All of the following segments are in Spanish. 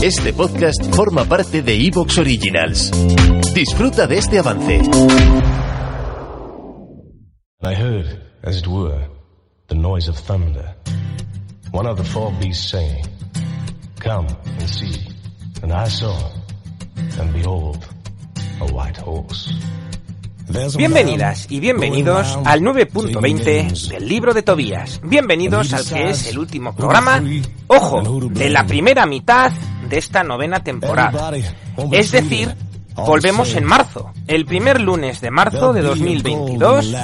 Este podcast forma parte de Evox Originals. Disfruta de este avance. I heard, as it were, the noise of thunder. One of the four beasts saying, Come and see. And I saw, and behold, a white horse. Bienvenidas y bienvenidos al 9.20 del libro de Tobías. Bienvenidos al que es el último programa, ojo, de la primera mitad de esta novena temporada. Es decir, volvemos en marzo. El primer lunes de marzo de 2022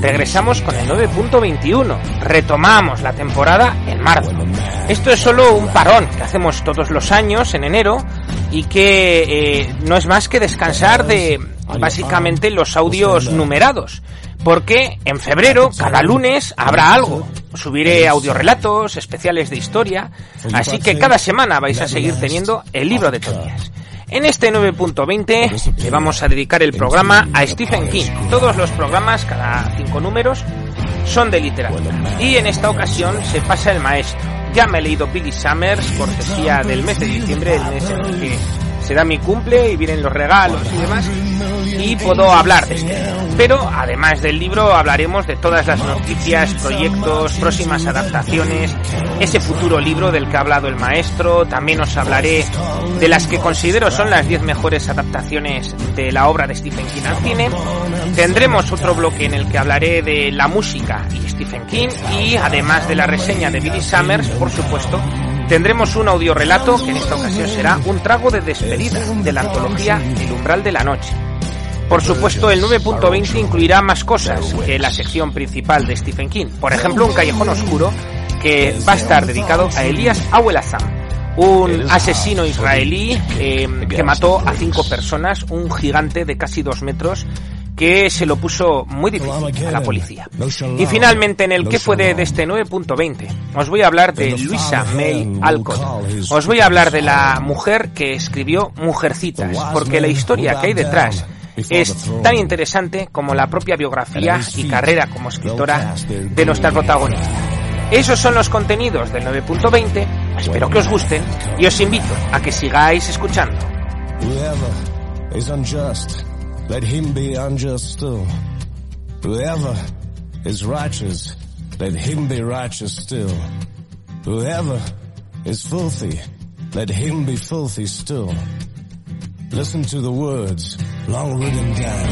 regresamos con el 9.21. Retomamos la temporada en marzo. Esto es solo un parón que hacemos todos los años en enero y que eh, no es más que descansar de básicamente los audios numerados. Porque en febrero, cada lunes, habrá algo. Subiré audiorelatos, especiales de historia. Así que cada semana vais a seguir teniendo el libro de Tobías. En este 9.20 le vamos a dedicar el programa a Stephen King. Todos los programas, cada cinco números, son de literatura. Y en esta ocasión se pasa el maestro. Ya me he leído Billy Summers, cortesía del mes de diciembre, el mes en el que se da mi cumple y vienen los regalos y demás y puedo hablar de este Pero además del libro hablaremos de todas las noticias, proyectos, próximas adaptaciones, ese futuro libro del que ha hablado el maestro, también os hablaré de las que considero son las 10 mejores adaptaciones de la obra de Stephen King al cine. Tendremos otro bloque en el que hablaré de la música y Stephen King y además de la reseña de Billy Summers, por supuesto, Tendremos un audiorelato que en esta ocasión será un trago de despedida de la antología El umbral de la noche. Por supuesto, el 9.20 incluirá más cosas que la sección principal de Stephen King. Por ejemplo, un callejón oscuro que va a estar dedicado a Elías Awelazam, un asesino israelí eh, que mató a cinco personas, un gigante de casi dos metros que se lo puso muy difícil a la policía. Y finalmente en el que fue de, este 9.20 os voy a hablar de Luisa May Alcott. Os voy a hablar de la mujer que escribió Mujercitas, porque la historia que hay detrás es tan interesante como la propia biografía y carrera como escritora de nuestra protagonista. Esos son los contenidos del 9.20, espero que os gusten y os invito a que sigáis escuchando. let him be unjust still. Whoever is righteous, let him be righteous still. Whoever is filthy, let him be filthy still. Listen to the words long written down.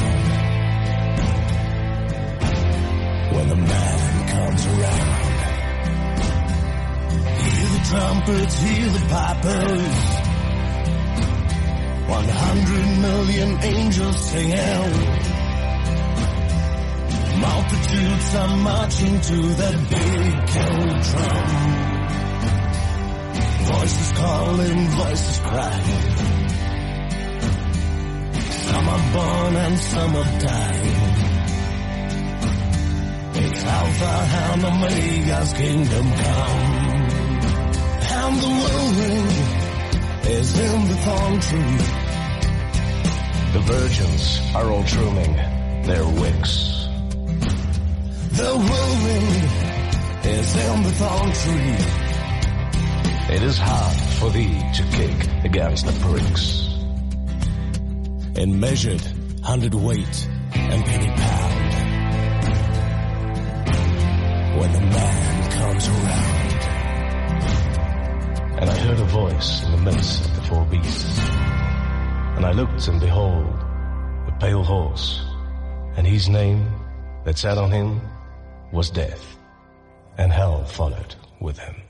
When the man comes around. Hear the trumpets, hear the pipers. One hundred million angels singing. Multitudes are marching to that big kettle drum. Voices calling, voices crying. Are born and some are dying. It's Alpha and Omega's kingdom come. And the whirlwind is in the thorn tree. The virgins are all trimming their wicks. The whirlwind is in the thorn tree. It is hard for thee to kick against the pricks. In measured hundred weight and penny pound. When the man comes around and I heard a voice in the midst of the four beasts. And I looked, and behold, a pale horse, and his name that sat on him was Death, and hell followed with him.